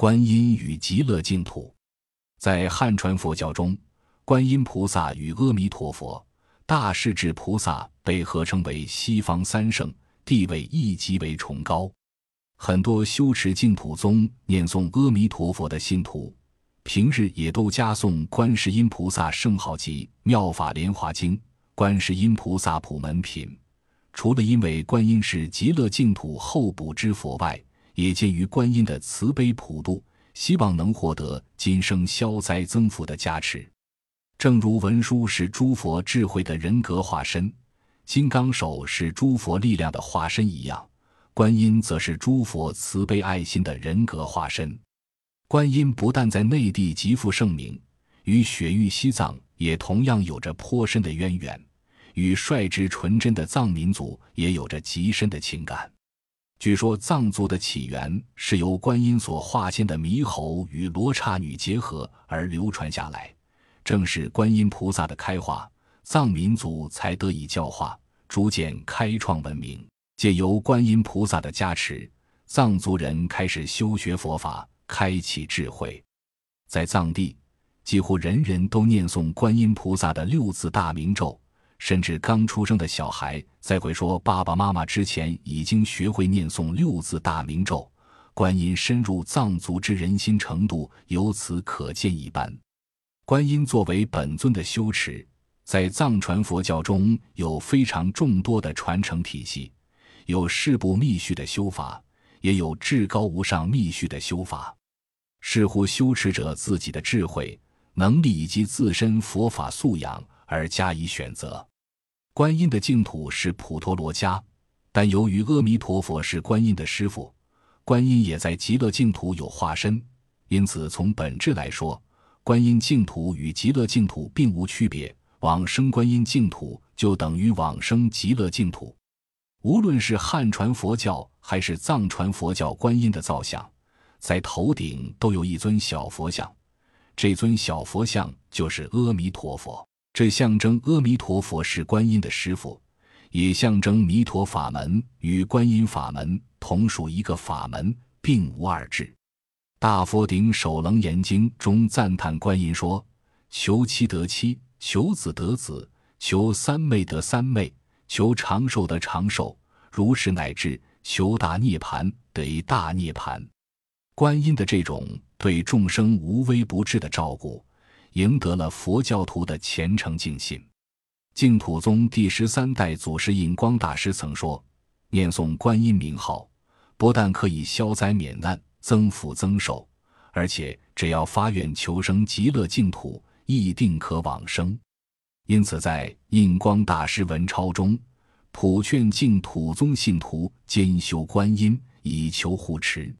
观音与极乐净土，在汉传佛教中，观音菩萨与阿弥陀佛、大势至菩萨被合称为西方三圣，地位亦极为崇高。很多修持净土宗、念诵阿弥陀佛的信徒，平日也都加诵观世音菩萨圣号及《妙法莲华经》《观世音菩萨普门品》。除了因为观音是极乐净土候补之佛外，也鉴于观音的慈悲普度，希望能获得今生消灾增福的加持。正如文殊是诸佛智慧的人格化身，金刚手是诸佛力量的化身一样，观音则是诸佛慈悲爱心的人格化身。观音不但在内地极负盛名，与雪域西藏也同样有着颇深的渊源。与率直纯真的藏民族也有着极深的情感。据说藏族的起源是由观音所化现的猕猴与罗刹女结合而流传下来。正是观音菩萨的开化，藏民族才得以教化，逐渐开创文明。借由观音菩萨的加持，藏族人开始修学佛法，开启智慧。在藏地，几乎人人都念诵观音菩萨的六字大明咒。甚至刚出生的小孩在会说爸爸妈妈之前，已经学会念诵六字大明咒。观音深入藏族之人心程度，由此可见一斑。观音作为本尊的修持，在藏传佛教中有非常众多的传承体系，有事部密续的修法，也有至高无上密续的修法，视乎修持者自己的智慧、能力以及自身佛法素养而加以选择。观音的净土是普陀罗家，但由于阿弥陀佛是观音的师父，观音也在极乐净土有化身，因此从本质来说，观音净土与极乐净土并无区别。往生观音净土就等于往生极乐净土。无论是汉传佛教还是藏传佛教，观音的造像在头顶都有一尊小佛像，这尊小佛像就是阿弥陀佛。这象征阿弥陀佛是观音的师傅，也象征弥陀法门与观音法门同属一个法门，并无二致。大佛顶首楞严经中赞叹观音说：“求妻得妻，求子得子，求三昧得三昧，求长寿得长寿，如是乃至求大涅盘得大涅盘。”观音的这种对众生无微不至的照顾。赢得了佛教徒的虔诚敬信。净土宗第十三代祖师印光大师曾说：“念诵观音名号，不但可以消灾免难、增福增寿，而且只要发愿求生极乐净土，亦定可往生。”因此，在印光大师文钞中，普劝净土宗信徒兼修观音，以求护持。